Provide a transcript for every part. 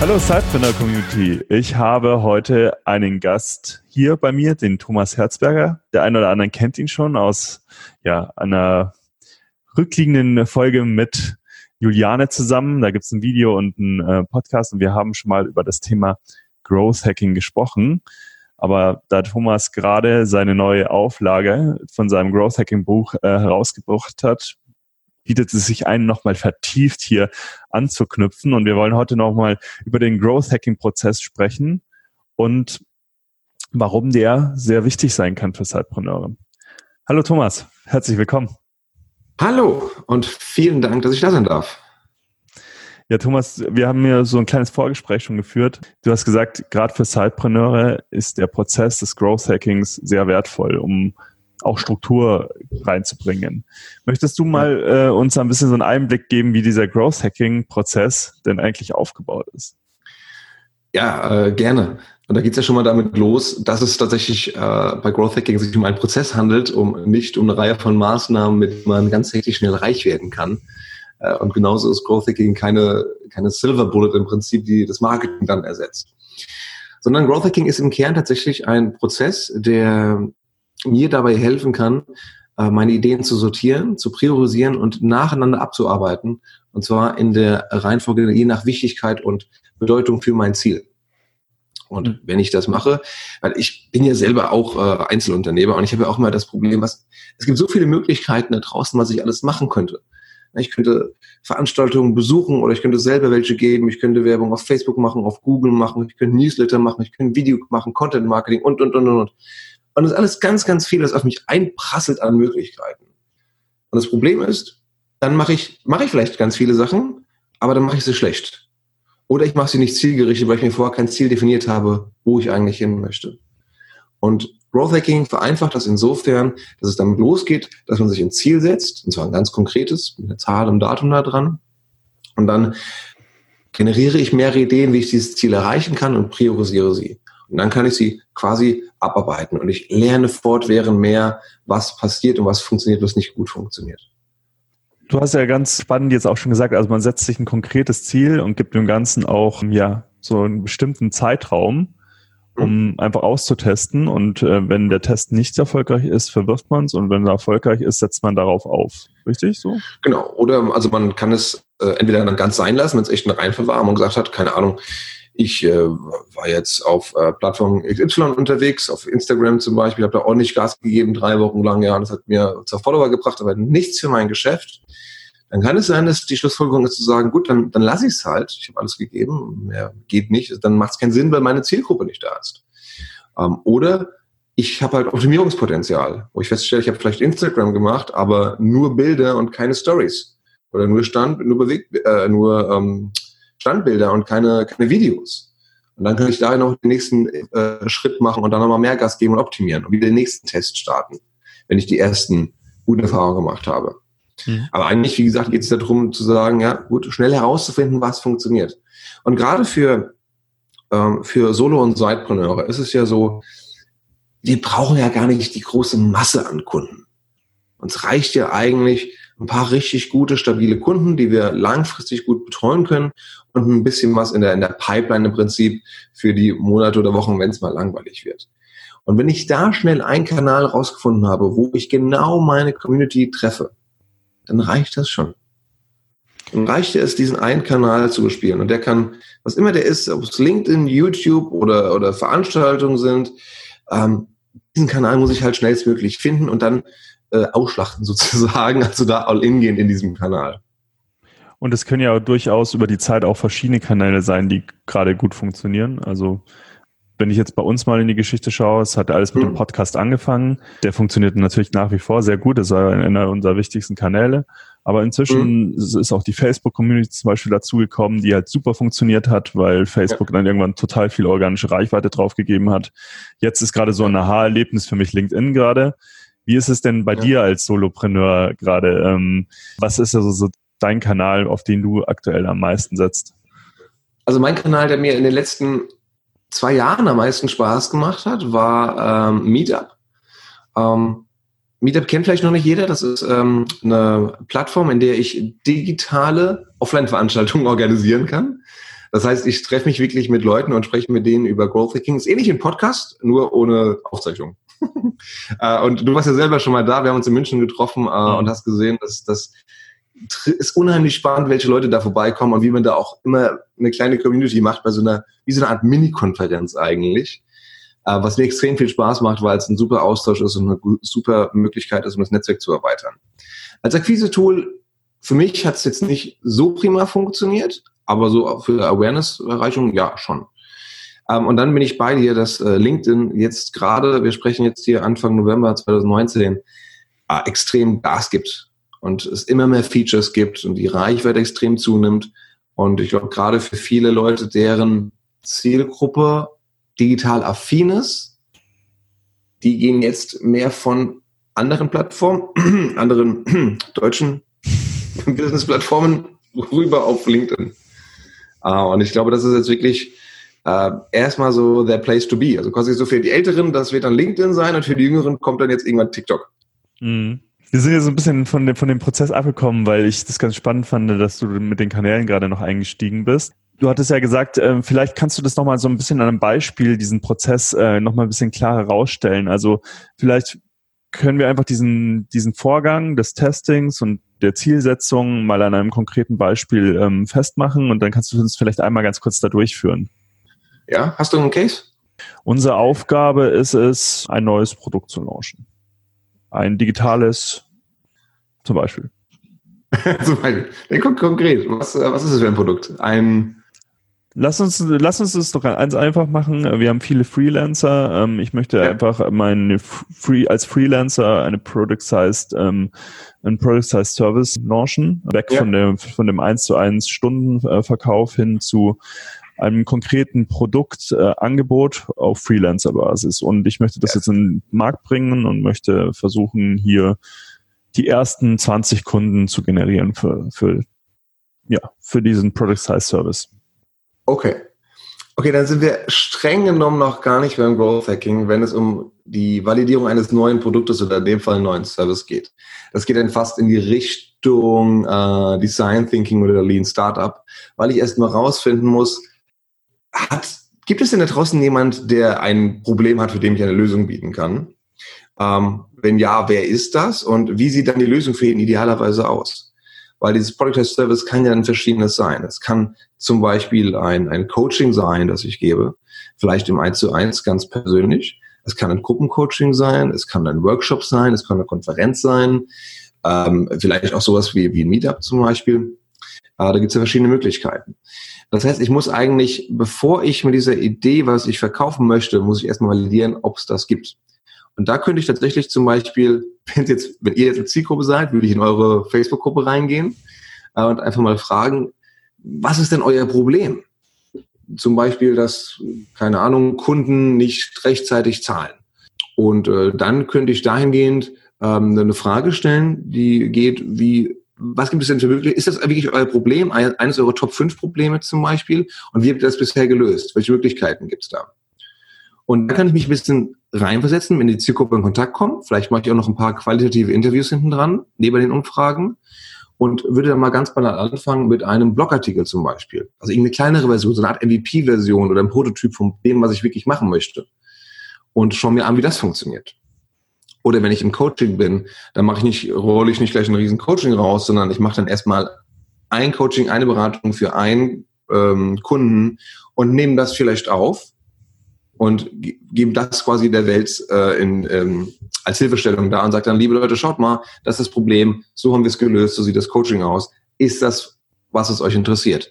Hallo Sidepreneur Community. Ich habe heute einen Gast hier bei mir, den Thomas Herzberger. Der eine oder andere kennt ihn schon aus ja, einer rückliegenden Folge mit Juliane zusammen. Da gibt es ein Video und einen äh, Podcast und wir haben schon mal über das Thema Growth Hacking gesprochen. Aber da Thomas gerade seine neue Auflage von seinem Growth Hacking Buch äh, herausgebracht hat, bietet es sich ein, nochmal vertieft hier anzuknüpfen. Und wir wollen heute nochmal über den Growth Hacking Prozess sprechen und warum der sehr wichtig sein kann für Sidepreneure. Hallo Thomas, herzlich willkommen. Hallo und vielen Dank, dass ich da sein darf. Ja, Thomas, wir haben ja so ein kleines Vorgespräch schon geführt. Du hast gesagt, gerade für Sidepreneure ist der Prozess des Growth Hackings sehr wertvoll, um auch Struktur reinzubringen. Möchtest du mal äh, uns ein bisschen so einen Einblick geben, wie dieser Growth Hacking Prozess denn eigentlich aufgebaut ist? Ja, äh, gerne. Und da geht es ja schon mal damit los, dass es tatsächlich äh, bei Growth Hacking sich um einen Prozess handelt, um nicht um eine Reihe von Maßnahmen, mit denen man ganz richtig schnell reich werden kann. Äh, und genauso ist Growth Hacking keine, keine Silver Bullet im Prinzip, die das Marketing dann ersetzt. Sondern Growth Hacking ist im Kern tatsächlich ein Prozess, der mir dabei helfen kann, äh, meine Ideen zu sortieren, zu priorisieren und nacheinander abzuarbeiten. Und zwar in der Reihenfolge je nach Wichtigkeit und Bedeutung für mein Ziel. Und mhm. wenn ich das mache, weil ich bin ja selber auch äh, Einzelunternehmer und ich habe ja auch immer das Problem, was es gibt so viele Möglichkeiten da draußen, was ich alles machen könnte. Ich könnte Veranstaltungen besuchen oder ich könnte selber welche geben. Ich könnte Werbung auf Facebook machen, auf Google machen. Ich könnte Newsletter machen. Ich könnte Video machen, Content Marketing und, und, und, und. Und das ist alles ganz, ganz viel, das auf mich einprasselt an Möglichkeiten. Und das Problem ist, dann mache ich, mache ich vielleicht ganz viele Sachen, aber dann mache ich sie schlecht. Oder ich mache sie nicht zielgerichtet, weil ich mir vorher kein Ziel definiert habe, wo ich eigentlich hin möchte. Und Growth Hacking vereinfacht das insofern, dass es damit losgeht, dass man sich ein Ziel setzt, und zwar ein ganz konkretes, mit einer Zahl und Datum da dran. Und dann generiere ich mehrere Ideen, wie ich dieses Ziel erreichen kann und priorisiere sie. Und dann kann ich sie quasi abarbeiten. Und ich lerne fortwährend mehr, was passiert und was funktioniert, was nicht gut funktioniert. Du hast ja ganz spannend jetzt auch schon gesagt, also man setzt sich ein konkretes Ziel und gibt dem Ganzen auch ja so einen bestimmten Zeitraum, um mhm. einfach auszutesten. Und äh, wenn der Test nicht erfolgreich ist, verwirft man es und wenn er erfolgreich ist, setzt man darauf auf. Richtig so? Genau. Oder also man kann es äh, entweder dann ganz sein lassen, wenn es echt eine Reihenfolge war und man gesagt hat, keine Ahnung, ich äh, war jetzt auf äh, Plattform XY unterwegs, auf Instagram zum Beispiel, habe da ordentlich Gas gegeben, drei Wochen lang, ja, das hat mir zwar Follower gebracht, aber nichts für mein Geschäft. Dann kann es sein, dass die Schlussfolgerung ist zu sagen, gut, dann, dann lasse ich es halt, ich habe alles gegeben, mehr geht nicht, dann macht es keinen Sinn, weil meine Zielgruppe nicht da ist. Ähm, oder ich habe halt Optimierungspotenzial, wo ich feststelle, ich habe vielleicht Instagram gemacht, aber nur Bilder und keine Stories. Oder nur Stand, nur bewegt, äh, nur ähm, Standbilder und keine, keine Videos. Und dann kann ich da noch den nächsten äh, Schritt machen und dann nochmal mehr Gas geben und optimieren und wieder den nächsten Test starten, wenn ich die ersten guten Erfahrungen gemacht habe. Mhm. Aber eigentlich, wie gesagt, geht es darum zu sagen, ja, gut, schnell herauszufinden, was funktioniert. Und gerade für, ähm, für Solo- und Sidepreneure ist es ja so, wir brauchen ja gar nicht die große Masse an Kunden. Uns reicht ja eigentlich, ein paar richtig gute, stabile Kunden, die wir langfristig gut betreuen können und ein bisschen was in der, in der Pipeline im Prinzip für die Monate oder Wochen, wenn es mal langweilig wird. Und wenn ich da schnell einen Kanal rausgefunden habe, wo ich genau meine Community treffe, dann reicht das schon. Dann reicht es, diesen einen Kanal zu bespielen. Und der kann, was immer der ist, ob es LinkedIn, YouTube oder, oder Veranstaltungen sind, ähm, diesen Kanal muss ich halt schnellstmöglich finden und dann äh, ausschlachten sozusagen, also da all in gehen in diesem Kanal. Und es können ja durchaus über die Zeit auch verschiedene Kanäle sein, die gerade gut funktionieren. Also wenn ich jetzt bei uns mal in die Geschichte schaue, es hat alles mit dem mhm. Podcast angefangen. Der funktioniert natürlich nach wie vor sehr gut. Das war einer unserer wichtigsten Kanäle. Aber inzwischen mhm. ist auch die Facebook-Community zum Beispiel dazugekommen, die halt super funktioniert hat, weil Facebook ja. dann irgendwann total viel organische Reichweite draufgegeben hat. Jetzt ist gerade so ein Aha-Erlebnis für mich LinkedIn gerade Wie ist es denn bei ja. dir als Solopreneur gerade? Ähm, was ist also so dein Kanal, auf den du aktuell am meisten setzt? Also mein Kanal, der mir in den letzten zwei Jahren am meisten Spaß gemacht hat, war ähm, Meetup. Ähm, Meetup kennt vielleicht noch nicht jeder. Das ist ähm, eine Plattform, in der ich digitale Offline-Veranstaltungen organisieren kann. Das heißt, ich treffe mich wirklich mit Leuten und spreche mit denen über Growth Hacking. Ist ähnlich ein Podcast, nur ohne Aufzeichnung. äh, und du warst ja selber schon mal da. Wir haben uns in München getroffen äh, und hast gesehen, dass das ist unheimlich spannend, welche Leute da vorbeikommen und wie man da auch immer eine kleine Community macht bei so einer, wie so eine Art Mini-Konferenz eigentlich. Äh, was mir extrem viel Spaß macht, weil es ein super Austausch ist und eine super Möglichkeit ist, um das Netzwerk zu erweitern. Als Akquise-Tool, für mich hat es jetzt nicht so prima funktioniert, aber so für Awareness-Erreichung, ja, schon. Ähm, und dann bin ich bei dir, dass äh, LinkedIn jetzt gerade, wir sprechen jetzt hier Anfang November 2019, äh, extrem Gas gibt und es immer mehr Features gibt und die Reichweite extrem zunimmt. Und ich glaube, gerade für viele Leute, deren Zielgruppe digital affin ist, die gehen jetzt mehr von anderen Plattformen, anderen deutschen Business-Plattformen rüber auf LinkedIn. Uh, und ich glaube, das ist jetzt wirklich uh, erstmal so der Place to be. Also quasi so für die Älteren, das wird dann LinkedIn sein und für die Jüngeren kommt dann jetzt irgendwann TikTok. Mhm. Wir sind ja so ein bisschen von dem, von dem Prozess abgekommen, weil ich das ganz spannend fand, dass du mit den Kanälen gerade noch eingestiegen bist. Du hattest ja gesagt, äh, vielleicht kannst du das nochmal so ein bisschen an einem Beispiel, diesen Prozess äh, nochmal ein bisschen klarer rausstellen. Also vielleicht können wir einfach diesen, diesen Vorgang des Testings und der Zielsetzung mal an einem konkreten Beispiel ähm, festmachen und dann kannst du uns vielleicht einmal ganz kurz da durchführen. Ja, hast du einen Case? Unsere Aufgabe ist es, ein neues Produkt zu launchen. Ein digitales zum Beispiel. zum Beispiel. Dann konkret. Was, was ist es für ein Produkt? Ein Lass uns, lass uns das doch ganz einfach machen. Wir haben viele Freelancer. Ähm, ich möchte ja. einfach meine Free, als Freelancer eine Product-Sized, ähm, ein Product-Sized Service launchen. Weg ja. von dem, von dem 1 zu 1 Stundenverkauf hin zu einem konkreten Produktangebot äh, auf Freelancer-Basis. Und ich möchte das ja. jetzt in den Markt bringen und möchte versuchen, hier die ersten 20 Kunden zu generieren für, für, ja, für diesen Product-Sized Service. Okay. Okay, dann sind wir streng genommen noch gar nicht beim Growth Hacking, wenn es um die Validierung eines neuen Produktes oder in dem Fall einen neuen Service geht. Das geht dann fast in die Richtung äh, Design Thinking oder Lean Startup, weil ich erst mal rausfinden muss, hat, gibt es denn da draußen jemand, der ein Problem hat, für den ich eine Lösung bieten kann? Ähm, wenn ja, wer ist das und wie sieht dann die Lösung für ihn idealerweise aus? weil dieses Product as Service kann ja ein verschiedenes sein. Es kann zum Beispiel ein, ein Coaching sein, das ich gebe, vielleicht im 1 zu 1 ganz persönlich. Es kann ein Gruppencoaching sein, es kann ein Workshop sein, es kann eine Konferenz sein, ähm, vielleicht auch sowas wie, wie ein Meetup zum Beispiel. Äh, da gibt es ja verschiedene Möglichkeiten. Das heißt, ich muss eigentlich, bevor ich mit dieser Idee, was ich verkaufen möchte, muss ich erstmal validieren, ob es das gibt. Und da könnte ich tatsächlich zum Beispiel, wenn, jetzt, wenn ihr jetzt eine Zielgruppe seid, würde ich in eure Facebook-Gruppe reingehen äh, und einfach mal fragen, was ist denn euer Problem? Zum Beispiel, dass, keine Ahnung, Kunden nicht rechtzeitig zahlen. Und äh, dann könnte ich dahingehend ähm, eine Frage stellen, die geht wie, was gibt es denn für Möglichkeiten? Ist das wirklich euer Problem, eines eurer Top 5 Probleme zum Beispiel? Und wie habt ihr das bisher gelöst? Welche Möglichkeiten gibt es da? Und da kann ich mich ein bisschen reinversetzen, wenn die Zielgruppe in Kontakt kommt. Vielleicht mache ich auch noch ein paar qualitative Interviews hinten dran, neben den Umfragen. Und würde dann mal ganz banal anfangen mit einem Blogartikel zum Beispiel. Also irgendeine kleinere Version, so eine Art MVP-Version oder ein Prototyp von dem, was ich wirklich machen möchte. Und schau mir an, wie das funktioniert. Oder wenn ich im Coaching bin, dann mache ich nicht, rolle ich nicht gleich ein riesen Coaching raus, sondern ich mache dann erstmal ein Coaching, eine Beratung für einen ähm, Kunden und nehme das vielleicht auf und geben das quasi der Welt äh, in, ähm, als Hilfestellung da und sagt dann, liebe Leute, schaut mal, das ist das Problem, so haben wir es gelöst, so sieht das Coaching aus. Ist das, was es euch interessiert?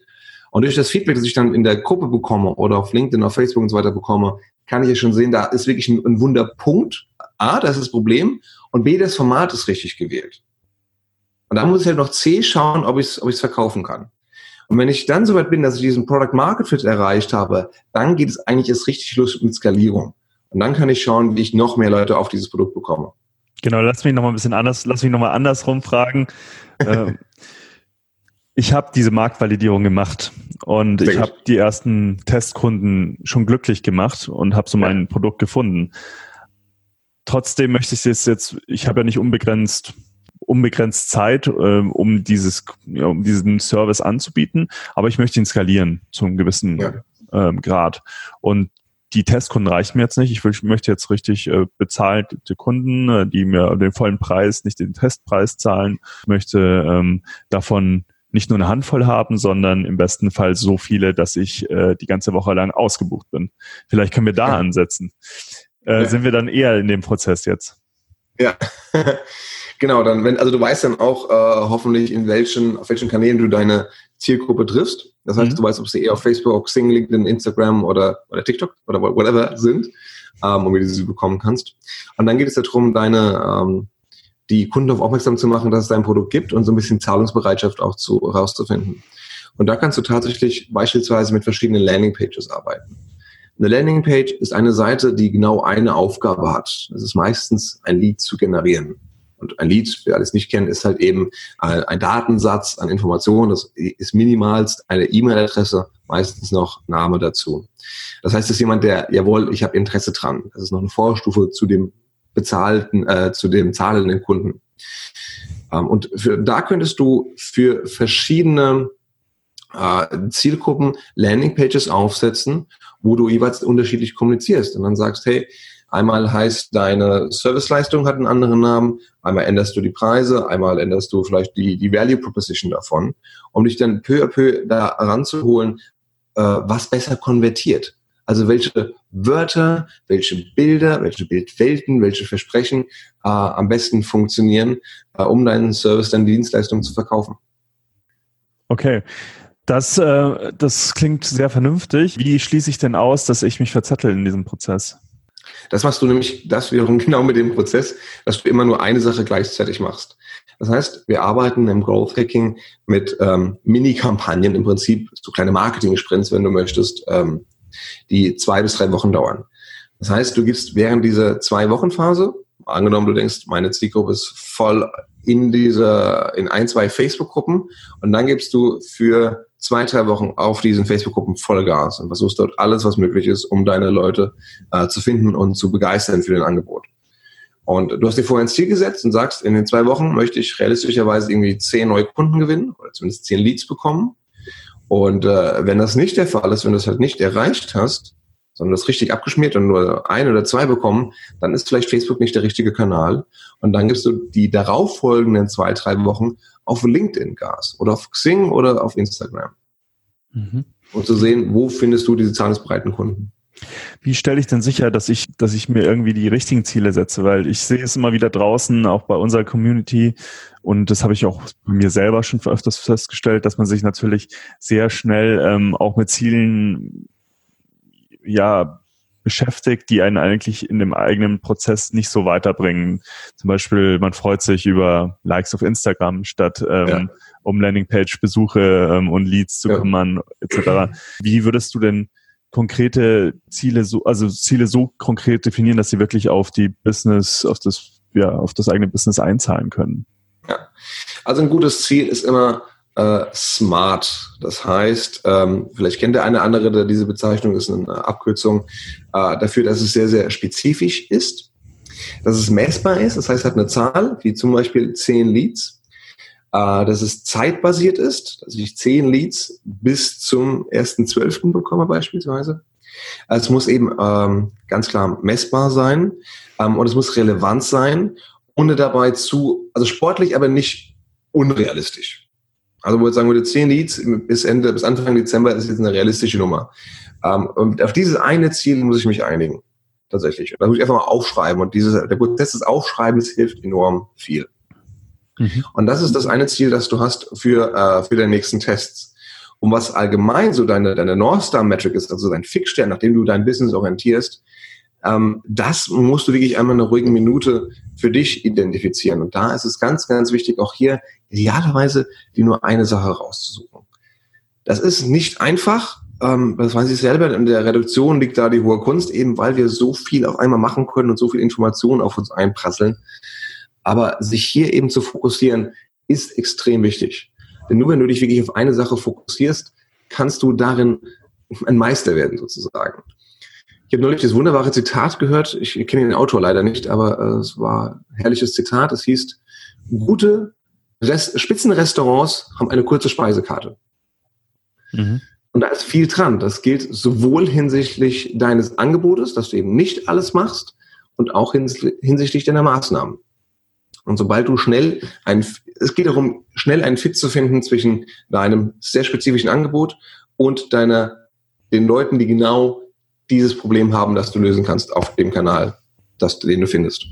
Und durch das Feedback, das ich dann in der Gruppe bekomme oder auf LinkedIn, auf Facebook und so weiter bekomme, kann ich ja schon sehen, da ist wirklich ein, ein Wunderpunkt. A, das ist das Problem. Und B, das Format ist richtig gewählt. Und da muss ich halt noch C schauen, ob ich es ob ich's verkaufen kann. Und wenn ich dann soweit bin, dass ich diesen Product Market Fit erreicht habe, dann geht es eigentlich erst richtig los mit Skalierung. Und dann kann ich schauen, wie ich noch mehr Leute auf dieses Produkt bekomme. Genau, lass mich noch mal ein bisschen anders, lass mich noch mal andersrum fragen. Ähm, ich habe diese Marktvalidierung gemacht und Sehr ich habe die ersten Testkunden schon glücklich gemacht und habe so mein Produkt gefunden. Trotzdem möchte ich es jetzt, ich habe ja nicht unbegrenzt unbegrenzt Zeit, äh, um dieses, ja, um diesen Service anzubieten, aber ich möchte ihn skalieren zu einem gewissen ja. ähm, Grad. Und die Testkunden reichen mir jetzt nicht. Ich, will, ich möchte jetzt richtig äh, bezahlte Kunden, äh, die mir den vollen Preis, nicht den Testpreis zahlen. Ich möchte ähm, davon nicht nur eine Handvoll haben, sondern im besten Fall so viele, dass ich äh, die ganze Woche lang ausgebucht bin. Vielleicht können wir da ja. ansetzen. Äh, ja. Sind wir dann eher in dem Prozess jetzt? Ja, genau. Dann, wenn, also du weißt dann auch äh, hoffentlich, in welchen, auf welchen Kanälen du deine Zielgruppe triffst. Das heißt, mhm. du weißt, ob sie eher auf Facebook, Xing, LinkedIn, Instagram oder, oder TikTok oder whatever sind, ähm, und wie du sie bekommen kannst. Und dann geht es darum, deine ähm, die Kunden auf aufmerksam zu machen, dass es dein Produkt gibt und so ein bisschen Zahlungsbereitschaft auch zu rauszufinden. Und da kannst du tatsächlich beispielsweise mit verschiedenen Landingpages arbeiten. Eine Landingpage ist eine Seite, die genau eine Aufgabe hat. Das ist meistens ein Lead zu generieren. Und ein Lead, wer alles nicht kennt, ist halt eben ein Datensatz an Informationen. Das ist minimalst eine E-Mail-Adresse, meistens noch Name dazu. Das heißt, es ist jemand, der, jawohl, ich habe Interesse dran. Das ist noch eine Vorstufe zu dem bezahlten, äh, zu dem zahlenden Kunden. Ähm, und für, da könntest du für verschiedene äh, Zielgruppen Landingpages aufsetzen, wo du jeweils unterschiedlich kommunizierst und dann sagst, hey, einmal heißt deine Serviceleistung hat einen anderen Namen, einmal änderst du die Preise, einmal änderst du vielleicht die, die Value Proposition davon, um dich dann peu à peu da ranzuholen, äh, was besser konvertiert. Also welche Wörter, welche Bilder, welche Bildwelten, welche Versprechen äh, am besten funktionieren, äh, um deinen Service, deine Dienstleistung zu verkaufen. Okay. Das, äh, das klingt sehr vernünftig. Wie schließe ich denn aus, dass ich mich verzettel in diesem Prozess? Das machst du nämlich, das wiederum genau mit dem Prozess, dass du immer nur eine Sache gleichzeitig machst. Das heißt, wir arbeiten im Growth Hacking mit ähm, Mini-Kampagnen, im Prinzip so kleine Marketing-Sprints, wenn du möchtest, ähm, die zwei bis drei Wochen dauern. Das heißt, du gibst während dieser zwei Wochen Phase, angenommen du denkst, meine Zielgruppe ist voll in dieser, in ein, zwei Facebook-Gruppen und dann gibst du für zwei, drei Wochen auf diesen Facebook-Gruppen Vollgas und versuchst dort alles, was möglich ist, um deine Leute äh, zu finden und zu begeistern für dein Angebot. Und du hast dir vorher ein Ziel gesetzt und sagst, in den zwei Wochen möchte ich realistischerweise irgendwie zehn neue Kunden gewinnen oder zumindest zehn Leads bekommen. Und äh, wenn das nicht der Fall ist, wenn du es halt nicht erreicht hast, sondern das richtig abgeschmiert und nur ein oder zwei bekommen, dann ist vielleicht Facebook nicht der richtige Kanal. Und dann gibst du die darauffolgenden zwei, drei Wochen auf LinkedIn Gas oder auf Xing oder auf Instagram. Mhm. Um zu sehen, wo findest du diese zahlungsbreiten Kunden. Wie stelle ich denn sicher, dass ich, dass ich mir irgendwie die richtigen Ziele setze? Weil ich sehe es immer wieder draußen, auch bei unserer Community, und das habe ich auch bei mir selber schon öfters festgestellt, dass man sich natürlich sehr schnell ähm, auch mit Zielen ja beschäftigt, die einen eigentlich in dem eigenen Prozess nicht so weiterbringen. Zum Beispiel, man freut sich über Likes auf Instagram statt ähm, ja. um Landingpage-Besuche ähm, und Leads zu ja. kümmern, etc. Wie würdest du denn konkrete Ziele so, also Ziele so konkret definieren, dass sie wirklich auf die Business, auf das, ja, auf das eigene Business einzahlen können? Ja. Also ein gutes Ziel ist immer äh, smart. Das heißt, ähm, vielleicht kennt der eine andere, diese Bezeichnung ist eine Abkürzung äh, dafür, dass es sehr, sehr spezifisch ist, dass es messbar ist. Das heißt, es hat eine Zahl, wie zum Beispiel 10 Leads, äh, dass es zeitbasiert ist, dass ich 10 Leads bis zum 1.12. bekomme beispielsweise. Es muss eben ähm, ganz klar messbar sein ähm, und es muss relevant sein ohne dabei zu, also sportlich, aber nicht unrealistisch. Also wo ich sagen würde, 10 Leads bis Ende, bis Anfang Dezember ist jetzt eine realistische Nummer. Ähm, und auf dieses eine Ziel muss ich mich einigen. Tatsächlich. Da muss ich einfach mal aufschreiben. Und dieses, der Prozess des Aufschreibens hilft enorm viel. Mhm. Und das ist das eine Ziel, das du hast für, äh, für deine nächsten Tests. Und was allgemein so deine, deine North Star Metric ist, also dein Fixstern, nachdem du dein Business orientierst, ähm, das musst du wirklich einmal eine ruhige Minute für dich identifizieren. Und da ist es ganz, ganz wichtig, auch hier idealerweise die nur eine Sache rauszusuchen. Das ist nicht einfach. Ähm, das weiß ich selber. In der Reduktion liegt da die hohe Kunst, eben weil wir so viel auf einmal machen können und so viel Informationen auf uns einprasseln. Aber sich hier eben zu fokussieren, ist extrem wichtig. Denn nur wenn du dich wirklich auf eine Sache fokussierst, kannst du darin ein Meister werden sozusagen. Ich habe neulich das wunderbare Zitat gehört. Ich kenne den Autor leider nicht, aber äh, es war ein herrliches Zitat. Es hieß, gute Rest Spitzenrestaurants haben eine kurze Speisekarte. Mhm. Und da ist viel dran. Das gilt sowohl hinsichtlich deines Angebotes, dass du eben nicht alles machst, und auch hinsichtlich deiner Maßnahmen. Und sobald du schnell ein, es geht darum, schnell einen Fit zu finden zwischen deinem sehr spezifischen Angebot und deiner, den Leuten, die genau dieses Problem haben, das du lösen kannst auf dem Kanal, das, den du findest.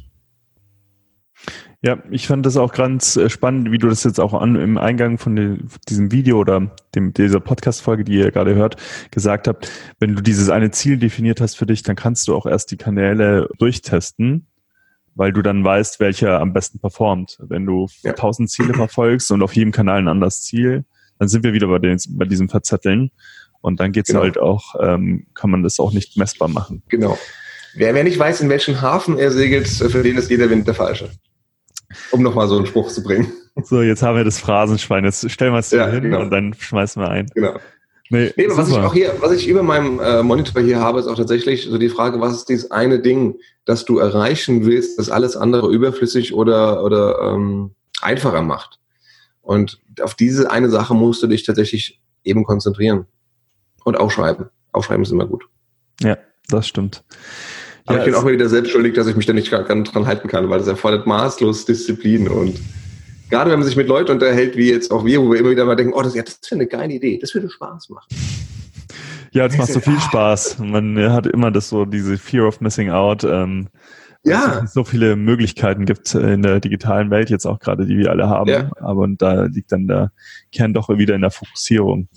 Ja, ich fand das auch ganz äh, spannend, wie du das jetzt auch an, im Eingang von dem, diesem Video oder dem, dieser Podcast-Folge, die ihr gerade hört, gesagt habt. Wenn du dieses eine Ziel definiert hast für dich, dann kannst du auch erst die Kanäle durchtesten, weil du dann weißt, welcher am besten performt. Wenn du ja. tausend Ziele verfolgst und auf jedem Kanal ein anderes Ziel, dann sind wir wieder bei, den, bei diesem Verzetteln. Und dann geht's genau. halt auch, ähm, kann man das auch nicht messbar machen. Genau. Wer, wer nicht weiß, in welchen Hafen er segelt, für den ist jeder Wind der falsche. Um nochmal so einen Spruch zu bringen. So, jetzt haben wir das Phrasenschwein. Jetzt stellen wir es ja, hin genau. und dann schmeißen wir ein. Genau. Nee, nee was ich auch hier, was ich über meinem äh, Monitor hier habe, ist auch tatsächlich so die Frage, was ist dieses eine Ding, das du erreichen willst, das alles andere überflüssig oder, oder ähm, einfacher macht. Und auf diese eine Sache musst du dich tatsächlich eben konzentrieren. Und aufschreiben. Aufschreiben ist immer gut. Ja, das stimmt. Aber ja, ich bin auch mal wieder selbst schuldig, dass ich mich da nicht dran halten kann, weil das erfordert maßlos Disziplin und gerade wenn man sich mit Leuten unterhält, wie jetzt auch wir, wo wir immer wieder mal denken, oh, das, ja, das wäre eine geile Idee, das würde Spaß machen. Ja, es macht so viel Spaß. Man hat immer das so, diese Fear of Missing Out. Ähm, ja. Es so viele Möglichkeiten gibt in der digitalen Welt, jetzt auch gerade, die wir alle haben. Ja. Aber da liegt dann der Kern doch wieder in der Fokussierung.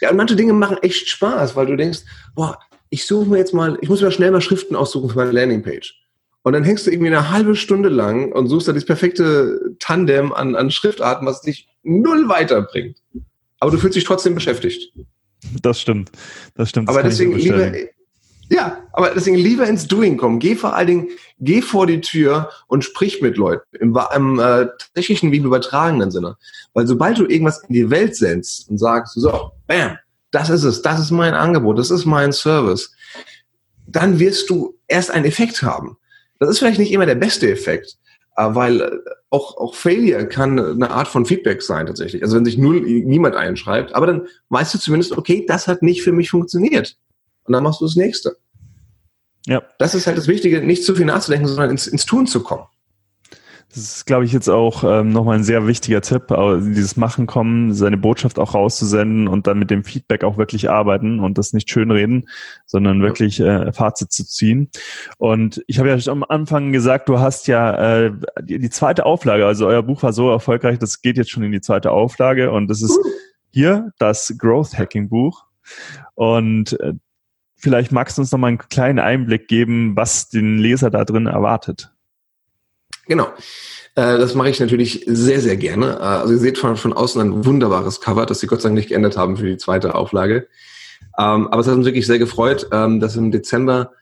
Ja, und manche Dinge machen echt Spaß, weil du denkst, boah, ich suche mir jetzt mal, ich muss mir schnell mal Schriften aussuchen für meine Landingpage. Und dann hängst du irgendwie eine halbe Stunde lang und suchst da das perfekte Tandem an, an Schriftarten, was dich null weiterbringt. Aber du fühlst dich trotzdem beschäftigt. Das stimmt. Das stimmt. Das Aber deswegen lieber, ja, aber deswegen lieber ins Doing kommen. Geh vor allen Dingen, geh vor die Tür und sprich mit Leuten im, im äh, tatsächlichen wie im übertragenen Sinne. Weil sobald du irgendwas in die Welt sendst und sagst, so, bam, das ist es, das ist mein Angebot, das ist mein Service, dann wirst du erst einen Effekt haben. Das ist vielleicht nicht immer der beste Effekt, äh, weil äh, auch, auch Failure kann eine Art von Feedback sein tatsächlich. Also wenn sich null niemand einschreibt, aber dann weißt du zumindest, okay, das hat nicht für mich funktioniert. Und dann machst du das nächste. Ja. Das ist halt das Wichtige, nicht zu viel nachzudenken, sondern ins, ins Tun zu kommen. Das ist, glaube ich, jetzt auch ähm, nochmal ein sehr wichtiger Tipp, dieses Machen kommen, seine Botschaft auch rauszusenden und dann mit dem Feedback auch wirklich arbeiten und das nicht schönreden, sondern wirklich äh, Fazit zu ziehen. Und ich habe ja am Anfang gesagt, du hast ja äh, die, die zweite Auflage, also euer Buch war so erfolgreich, das geht jetzt schon in die zweite Auflage und das ist hier das Growth Hacking Buch. Und äh, vielleicht magst du uns noch mal einen kleinen Einblick geben, was den Leser da drin erwartet. Genau. Äh, das mache ich natürlich sehr, sehr gerne. Äh, also ihr seht von, von außen ein wunderbares Cover, das sie Gott sei Dank nicht geändert haben für die zweite Auflage. Ähm, aber es hat uns wirklich sehr gefreut, ähm, dass im Dezember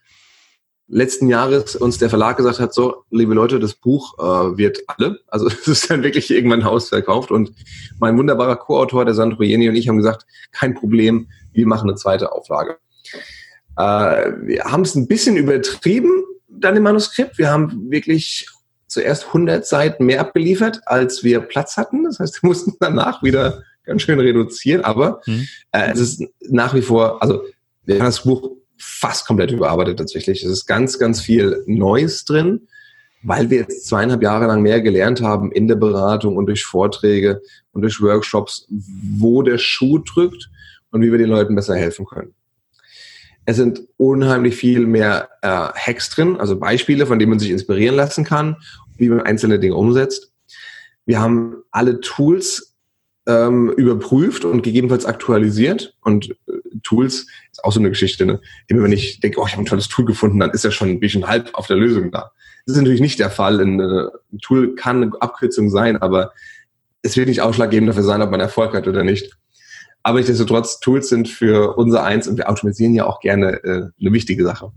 letzten Jahres uns der Verlag gesagt hat, so, liebe Leute, das Buch äh, wird alle. Also es ist dann wirklich irgendwann ausverkauft. Und mein wunderbarer Co-Autor, der Sandro Jeni und ich haben gesagt, kein Problem, wir machen eine zweite Auflage. Wir haben es ein bisschen übertrieben, dann im Manuskript. Wir haben wirklich zuerst 100 Seiten mehr abgeliefert, als wir Platz hatten. Das heißt, wir mussten danach wieder ganz schön reduzieren. Aber mhm. äh, es ist nach wie vor, also wir haben das Buch fast komplett überarbeitet tatsächlich. Es ist ganz, ganz viel Neues drin, weil wir jetzt zweieinhalb Jahre lang mehr gelernt haben in der Beratung und durch Vorträge und durch Workshops, wo der Schuh drückt und wie wir den Leuten besser helfen können. Es sind unheimlich viel mehr äh, Hacks drin, also Beispiele, von denen man sich inspirieren lassen kann, wie man einzelne Dinge umsetzt. Wir haben alle Tools ähm, überprüft und gegebenenfalls aktualisiert. Und äh, Tools ist auch so eine Geschichte. Ne? Immer wenn ich denke, oh, ich habe ein tolles Tool gefunden, dann ist ja schon ein bisschen halb auf der Lösung da. Das ist natürlich nicht der Fall. Ein, äh, ein Tool kann eine Abkürzung sein, aber es wird nicht ausschlaggebend dafür sein, ob man Erfolg hat oder nicht. Aber nichtsdestotrotz, Tools sind für unser Eins und wir automatisieren ja auch gerne äh, eine wichtige Sache.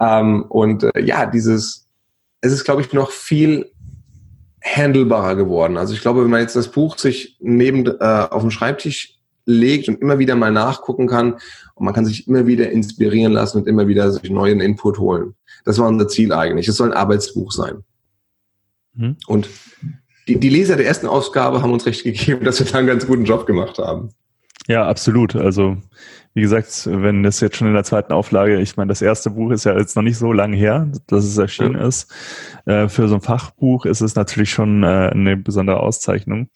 Ähm, und äh, ja, dieses, es ist, glaube ich, noch viel handelbarer geworden. Also ich glaube, wenn man jetzt das Buch sich neben äh, auf dem Schreibtisch legt und immer wieder mal nachgucken kann und man kann sich immer wieder inspirieren lassen und immer wieder sich neuen Input holen. Das war unser Ziel eigentlich. Es soll ein Arbeitsbuch sein. Mhm. Und die, die Leser der ersten Ausgabe haben uns recht gegeben, dass wir da einen ganz guten Job gemacht haben. Ja, absolut. Also wie gesagt, wenn das jetzt schon in der zweiten Auflage, ich meine, das erste Buch ist ja jetzt noch nicht so lange her, dass es erschienen ja. ist. Äh, für so ein Fachbuch ist es natürlich schon äh, eine besondere Auszeichnung.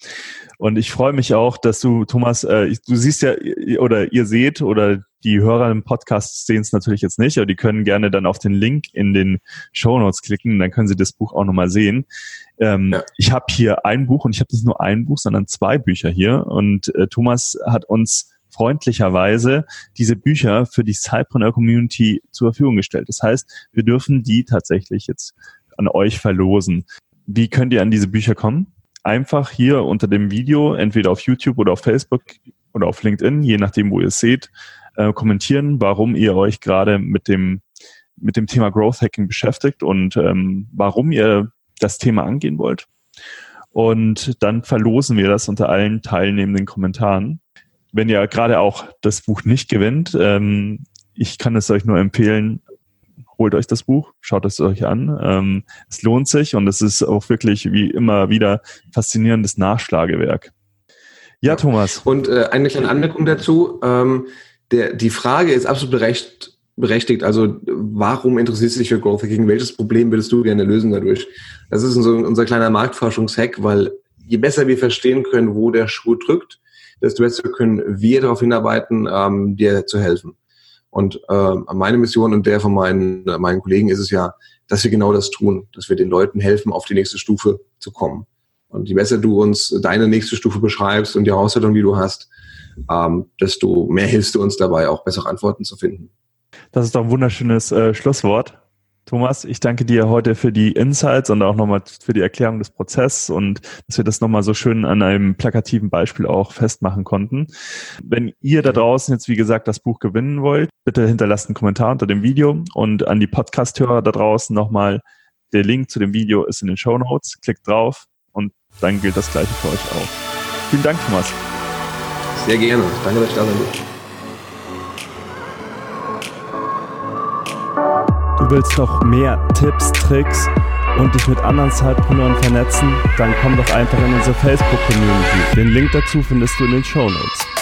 Und ich freue mich auch, dass du, Thomas, äh, du siehst ja, oder ihr seht, oder die Hörer im Podcast sehen es natürlich jetzt nicht, aber die können gerne dann auf den Link in den Show Notes klicken, dann können sie das Buch auch nochmal sehen. Ähm, ja. Ich habe hier ein Buch und ich habe nicht nur ein Buch, sondern zwei Bücher hier. Und äh, Thomas hat uns freundlicherweise diese Bücher für die Cypreneur Community zur Verfügung gestellt. Das heißt, wir dürfen die tatsächlich jetzt an euch verlosen. Wie könnt ihr an diese Bücher kommen? Einfach hier unter dem Video, entweder auf YouTube oder auf Facebook oder auf LinkedIn, je nachdem, wo ihr es seht, äh, kommentieren, warum ihr euch gerade mit dem, mit dem Thema Growth Hacking beschäftigt und ähm, warum ihr das Thema angehen wollt. Und dann verlosen wir das unter allen teilnehmenden Kommentaren wenn ihr gerade auch das Buch nicht gewinnt, ähm, ich kann es euch nur empfehlen, holt euch das Buch, schaut es euch an. Ähm, es lohnt sich und es ist auch wirklich wie immer wieder faszinierendes Nachschlagewerk. Ja, Thomas. Und äh, eine kleine Anmerkung dazu. Ähm, der, die Frage ist absolut berecht, berechtigt. Also warum interessierst du dich für Growth Hacking? Welches Problem würdest du gerne lösen dadurch? Das ist unser, unser kleiner Marktforschungshack, weil je besser wir verstehen können, wo der Schuh drückt, desto besser können wir darauf hinarbeiten, ähm, dir zu helfen. Und äh, meine Mission und der von meinen, meinen Kollegen ist es ja, dass wir genau das tun, dass wir den Leuten helfen, auf die nächste Stufe zu kommen. Und je besser du uns deine nächste Stufe beschreibst und die Herausforderung, die du hast, ähm, desto mehr hilfst du uns dabei, auch bessere Antworten zu finden. Das ist doch ein wunderschönes äh, Schlusswort. Thomas, ich danke dir heute für die Insights und auch nochmal für die Erklärung des Prozesses und dass wir das nochmal so schön an einem plakativen Beispiel auch festmachen konnten. Wenn ihr da draußen jetzt, wie gesagt, das Buch gewinnen wollt, bitte hinterlasst einen Kommentar unter dem Video und an die Podcast-Hörer da draußen nochmal, der Link zu dem Video ist in den Show Notes. Klickt drauf und dann gilt das Gleiche für euch auch. Vielen Dank, Thomas. Sehr gerne. Danke, dass ich da bin. Du willst noch mehr Tipps, Tricks und dich mit anderen Zeitpreneuren vernetzen? Dann komm doch einfach in unsere Facebook-Community. Den Link dazu findest du in den Show Notes.